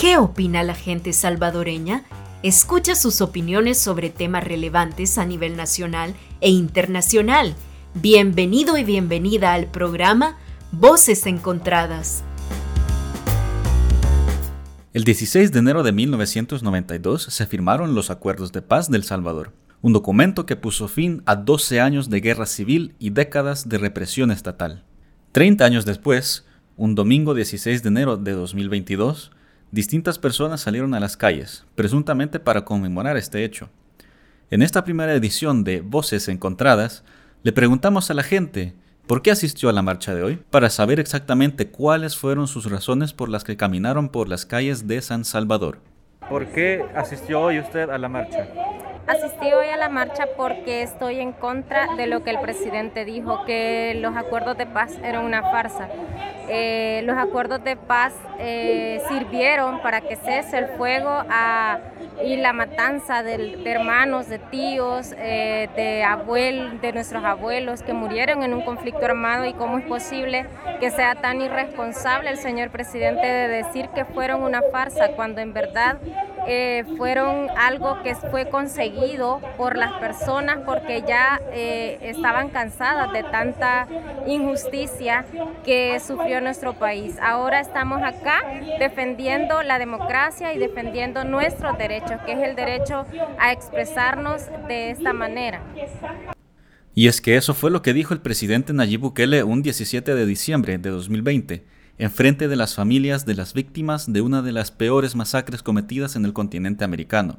¿Qué opina la gente salvadoreña? Escucha sus opiniones sobre temas relevantes a nivel nacional e internacional. Bienvenido y bienvenida al programa Voces Encontradas. El 16 de enero de 1992 se firmaron los Acuerdos de Paz del Salvador, un documento que puso fin a 12 años de guerra civil y décadas de represión estatal. Treinta años después, un domingo 16 de enero de 2022, distintas personas salieron a las calles, presuntamente para conmemorar este hecho. En esta primera edición de Voces Encontradas, le preguntamos a la gente por qué asistió a la marcha de hoy, para saber exactamente cuáles fueron sus razones por las que caminaron por las calles de San Salvador. ¿Por qué asistió hoy usted a la marcha? Asistí hoy a la marcha porque estoy en contra de lo que el presidente dijo, que los acuerdos de paz eran una farsa. Eh, los acuerdos de paz eh, sirvieron para que cese el fuego y la matanza de, hermanos, de tíos, eh, de, abuel, de nuestros abuelos que murieron en un conflicto armado y cómo es posible que sea tan irresponsable el señor presidente de decir que fueron una farsa cuando en verdad fueron algo que fue conseguido por las personas porque ya estaban cansadas de tanta injusticia que sufrió nuestro país. Ahora estamos acá defendiendo la democracia y defendiendo nuestros derechos, que es el derecho a expresarnos de esta manera. Y es que eso fue lo que dijo el presidente Nayib Bukele un 17 de diciembre de 2020, en frente de las familias de las víctimas de una de las peores masacres cometidas en el continente americano,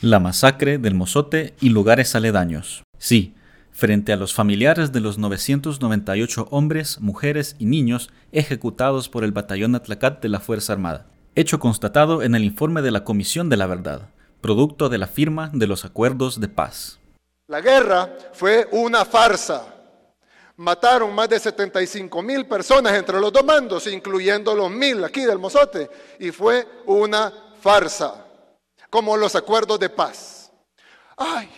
la masacre del Mozote y lugares aledaños. Sí, frente a los familiares de los 998 hombres, mujeres y niños ejecutados por el batallón Atlacat de la Fuerza Armada. Hecho constatado en el informe de la Comisión de la Verdad, producto de la firma de los acuerdos de paz. La guerra fue una farsa. Mataron más de 75 mil personas entre los dos mandos, incluyendo los mil aquí del Mozote, y fue una farsa, como los acuerdos de paz. Ay,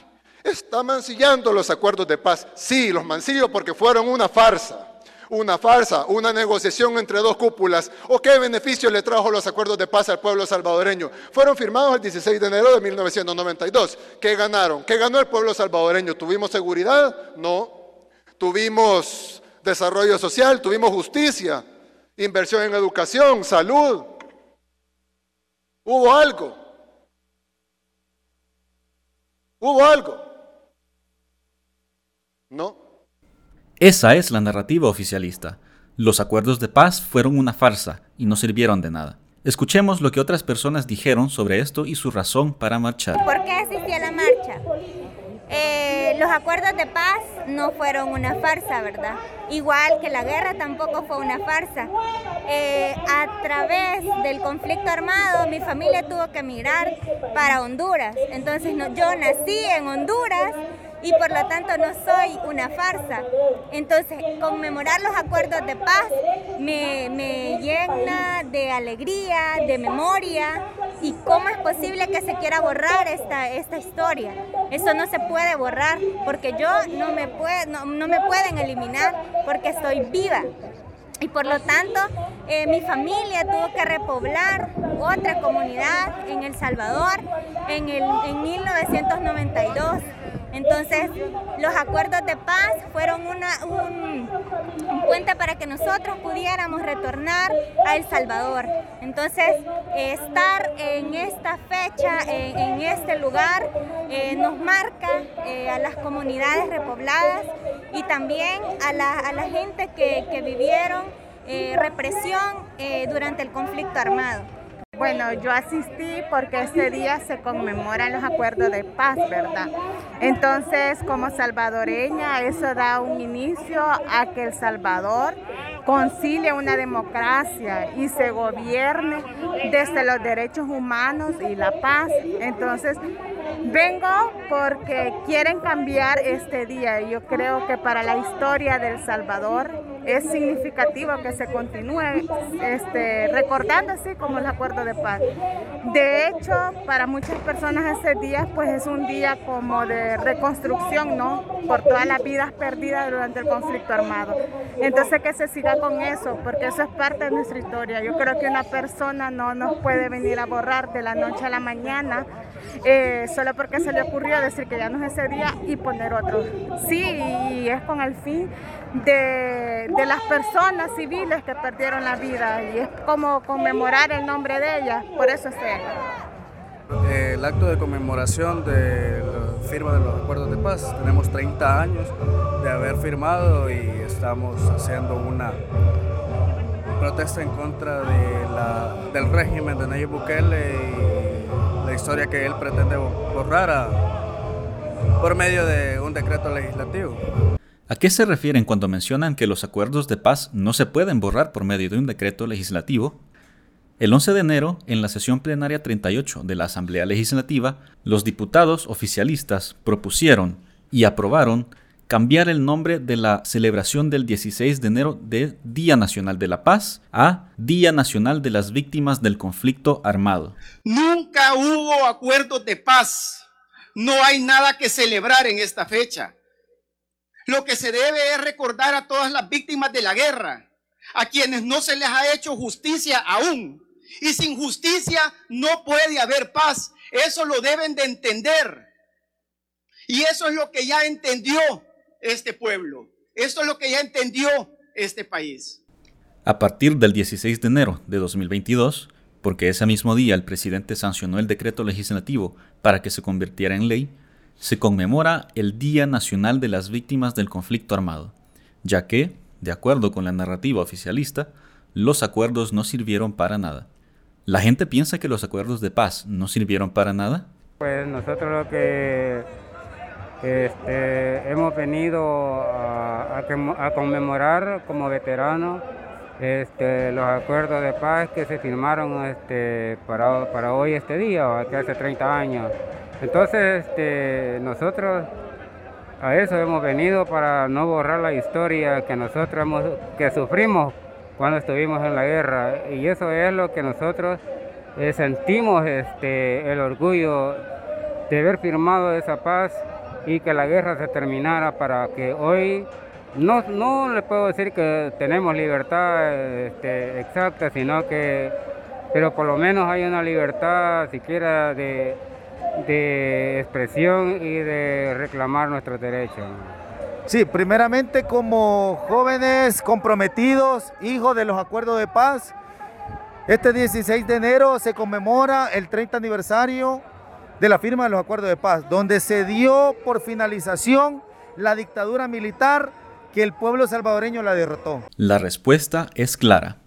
Está mancillando los acuerdos de paz. Sí, los mancillo porque fueron una farsa. Una farsa, una negociación entre dos cúpulas. ¿O qué beneficio le trajo los acuerdos de paz al pueblo salvadoreño? Fueron firmados el 16 de enero de 1992. ¿Qué ganaron? ¿Qué ganó el pueblo salvadoreño? ¿Tuvimos seguridad? No. ¿Tuvimos desarrollo social? ¿Tuvimos justicia? ¿Inversión en educación? ¿Salud? ¿Hubo algo? ¿Hubo algo? No. Esa es la narrativa oficialista. Los acuerdos de paz fueron una farsa y no sirvieron de nada. Escuchemos lo que otras personas dijeron sobre esto y su razón para marchar. ¿Por qué asistí a la marcha? Eh, los acuerdos de paz no fueron una farsa, ¿verdad? Igual que la guerra tampoco fue una farsa. Eh, a través del conflicto armado, mi familia tuvo que emigrar para Honduras. Entonces yo nací en Honduras y por lo tanto no soy una farsa. Entonces, conmemorar los acuerdos de paz me, llena de alegría, de memoria. ¿Y cómo es posible que se quiera borrar esta, esta historia? Eso no se puede borrar porque yo no me, no, me pueden eliminar porque estoy viva. Y por lo tanto, eh, mi familia tuvo que repoblar otra comunidad en El Salvador en, el, en 1992. Entonces, los acuerdos de paz fueron un, puente para que nosotros pudiéramos retornar a El Salvador. Entonces, estar en esta fecha, en, este lugar, eh, nos marca eh, a las comunidades repobladas y también a la, gente que, vivieron eh, represión durante el conflicto armado. Bueno, yo asistí porque este día se conmemoran los acuerdos de paz, ¿verdad? Entonces, como salvadoreña, eso da un inicio a que El Salvador concilie una democracia y se gobierne desde los derechos humanos y la paz. Entonces, vengo porque quieren cambiar este día. Yo creo que para la historia del Salvador es significativo que se continúe este, recordando así como el acuerdo de paz. De hecho, para muchas personas ese día pues es un día como de reconstrucción, ¿no? Por todas las vidas perdidas durante el conflicto armado. Entonces que se siga con eso, porque eso es parte de nuestra historia. Yo creo que una persona no nos puede venir a borrar de la noche a la mañana eh, solo porque se le ocurrió decir que ya no es ese día y poner otro. Sí, y es con el fin de, de las personas civiles que perdieron la vida y es como conmemorar el nombre de ellas, por eso es él. El acto de conmemoración de la firma de los acuerdos de paz, tenemos 30 años de haber firmado y estamos haciendo una protesta en contra de la, del régimen de Nayib Bukele la historia que él pretende borrar por medio de un decreto legislativo. ¿A qué se refieren cuando mencionan que los acuerdos de paz no se pueden borrar por medio de un decreto legislativo? El 11 de enero, en la sesión plenaria 38 de la Asamblea Legislativa, los diputados oficialistas propusieron y aprobaron cambiar el nombre de la celebración del 16 de enero de Día Nacional de la Paz a Día Nacional de las Víctimas del Conflicto Armado. Nunca hubo acuerdos de paz. No hay nada que celebrar en esta fecha. Lo que se debe es recordar a todas las víctimas de la guerra, a quienes no se les ha hecho justicia aún. Y sin justicia no puede haber paz. Eso lo deben de entender. Y eso es lo que ya entendió este pueblo. Esto es lo que ya entendió este país. A partir del 16 de enero de 2022, porque ese mismo día el presidente sancionó el decreto legislativo para que se convirtiera en ley, se conmemora el Día Nacional de las Víctimas del Conflicto Armado, ya que, de acuerdo con la narrativa oficialista, los acuerdos no sirvieron para nada. ¿La gente piensa que los acuerdos de paz no sirvieron para nada? Pues nosotros lo que este, hemos venido a, conmemorar como veteranos este, los acuerdos de paz que se firmaron este, para, hoy, este día, hace 30 años. Entonces, nosotros a eso hemos venido para no borrar la historia que nosotros hemos, que sufrimos cuando estuvimos en la guerra. Y eso es lo que nosotros eh, sentimos el orgullo de haber firmado esa paz y que la guerra se terminara para que hoy no, no le puedo decir que tenemos libertad este, exacta, sino que, pero por lo menos hay una libertad siquiera de, de expresión y de reclamar nuestros derechos. Sí, primeramente como jóvenes comprometidos, hijos de los acuerdos de paz, este 16 de enero se conmemora el 30 aniversario de la firma de los acuerdos de paz, donde se dio por finalización la dictadura militar que el pueblo salvadoreño la derrotó. La respuesta es clara.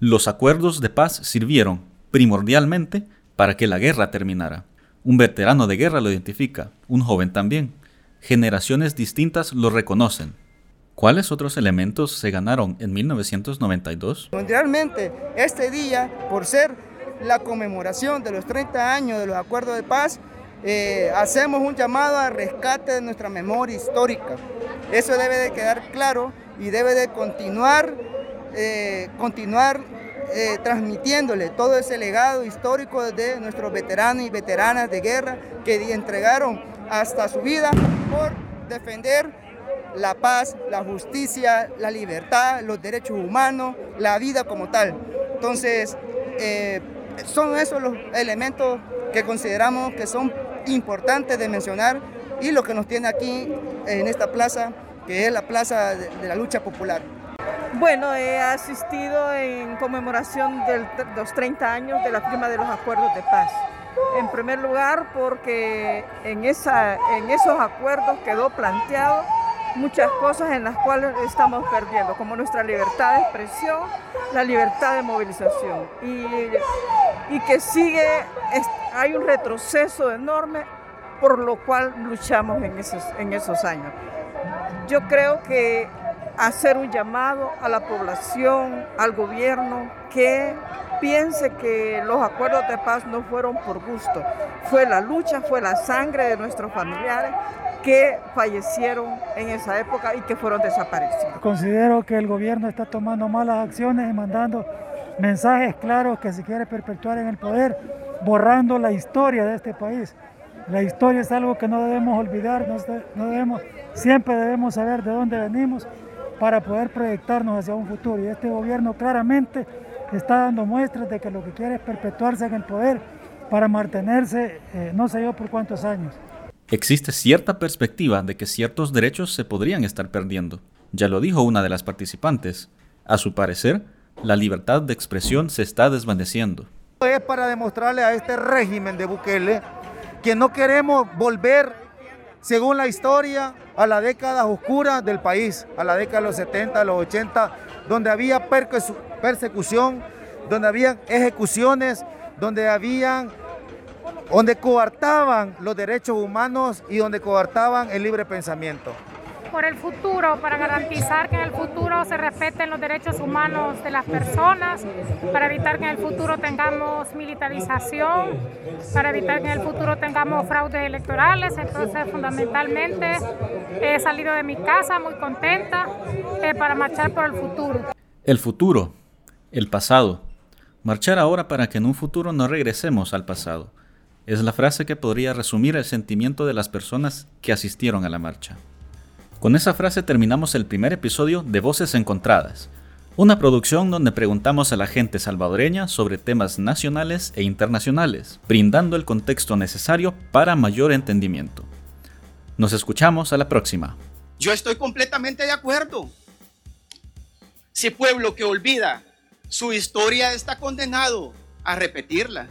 Los acuerdos de paz sirvieron primordialmente para que la guerra terminara. Un veterano de guerra lo identifica, un joven también. Generaciones distintas lo reconocen. ¿Cuáles otros elementos se ganaron en 1992? Mundialmente, este día, por ser la conmemoración de los 30 años de los acuerdos de paz, eh, hacemos un llamado al rescate de nuestra memoria histórica. Eso debe de quedar claro y debe de continuar, eh, continuar eh, transmitiéndole todo ese legado histórico de nuestros veteranos y veteranas de guerra que entregaron hasta su vida por defender la paz, la justicia, la libertad, los derechos humanos, la vida como tal. Entonces, son esos los elementos que consideramos que son importantes de mencionar y lo que nos tiene aquí en esta plaza, que es la Plaza de la Lucha Popular. Bueno, he asistido en conmemoración de los 30 años de la firma de los acuerdos de paz. En primer lugar, porque en, esa, en esos acuerdos quedó planteado muchas cosas en las cuales estamos perdiendo, como nuestra libertad de expresión, la libertad de movilización. Y, que sigue, hay un retroceso enorme por lo cual luchamos en esos, en esos años. Yo creo que hacer un llamado a la población, al gobierno, que piense que los acuerdos de paz no fueron por gusto, fue la lucha, fue la sangre de nuestros familiares que fallecieron en esa época y que fueron desaparecidos. Considero que el gobierno está tomando malas acciones y mandando mensajes claros que se quiere perpetuar en el poder, borrando la historia de este país. La historia es algo que no debemos olvidar, no debemos, siempre debemos saber de dónde venimos para poder proyectarnos hacia un futuro. Y este gobierno claramente está dando muestras de que lo que quiere es perpetuarse en el poder para mantenerse eh, no sé yo por cuántos años. Existe cierta perspectiva de que ciertos derechos se podrían estar perdiendo. Ya lo dijo una de las participantes. A su parecer, la libertad de expresión se está desvaneciendo. Es para demostrarle a este régimen de Bukele que no queremos volver, según la historia, a la década oscura del país, a la década de los 70, los 80, donde había persecución, donde había ejecuciones, donde habían donde coartaban los derechos humanos y donde coartaban el libre pensamiento. Por el futuro, para garantizar que en el futuro se respeten los derechos humanos de las personas, para evitar que en el futuro tengamos militarización, para evitar que en el futuro tengamos fraudes electorales. Entonces, fundamentalmente, he salido de mi casa muy contenta eh, para marchar por el futuro. El futuro, el pasado. Marchar ahora para que en un futuro no regresemos al pasado es la frase que podría resumir el sentimiento de las personas que asistieron a la marcha. Con esa frase terminamos el primer episodio de Voces Encontradas, una producción donde preguntamos a la gente salvadoreña sobre temas nacionales e internacionales, brindando el contexto necesario para mayor entendimiento. Nos escuchamos a la próxima. Yo estoy completamente de acuerdo. Si pueblo que olvida su historia está condenado a repetirla.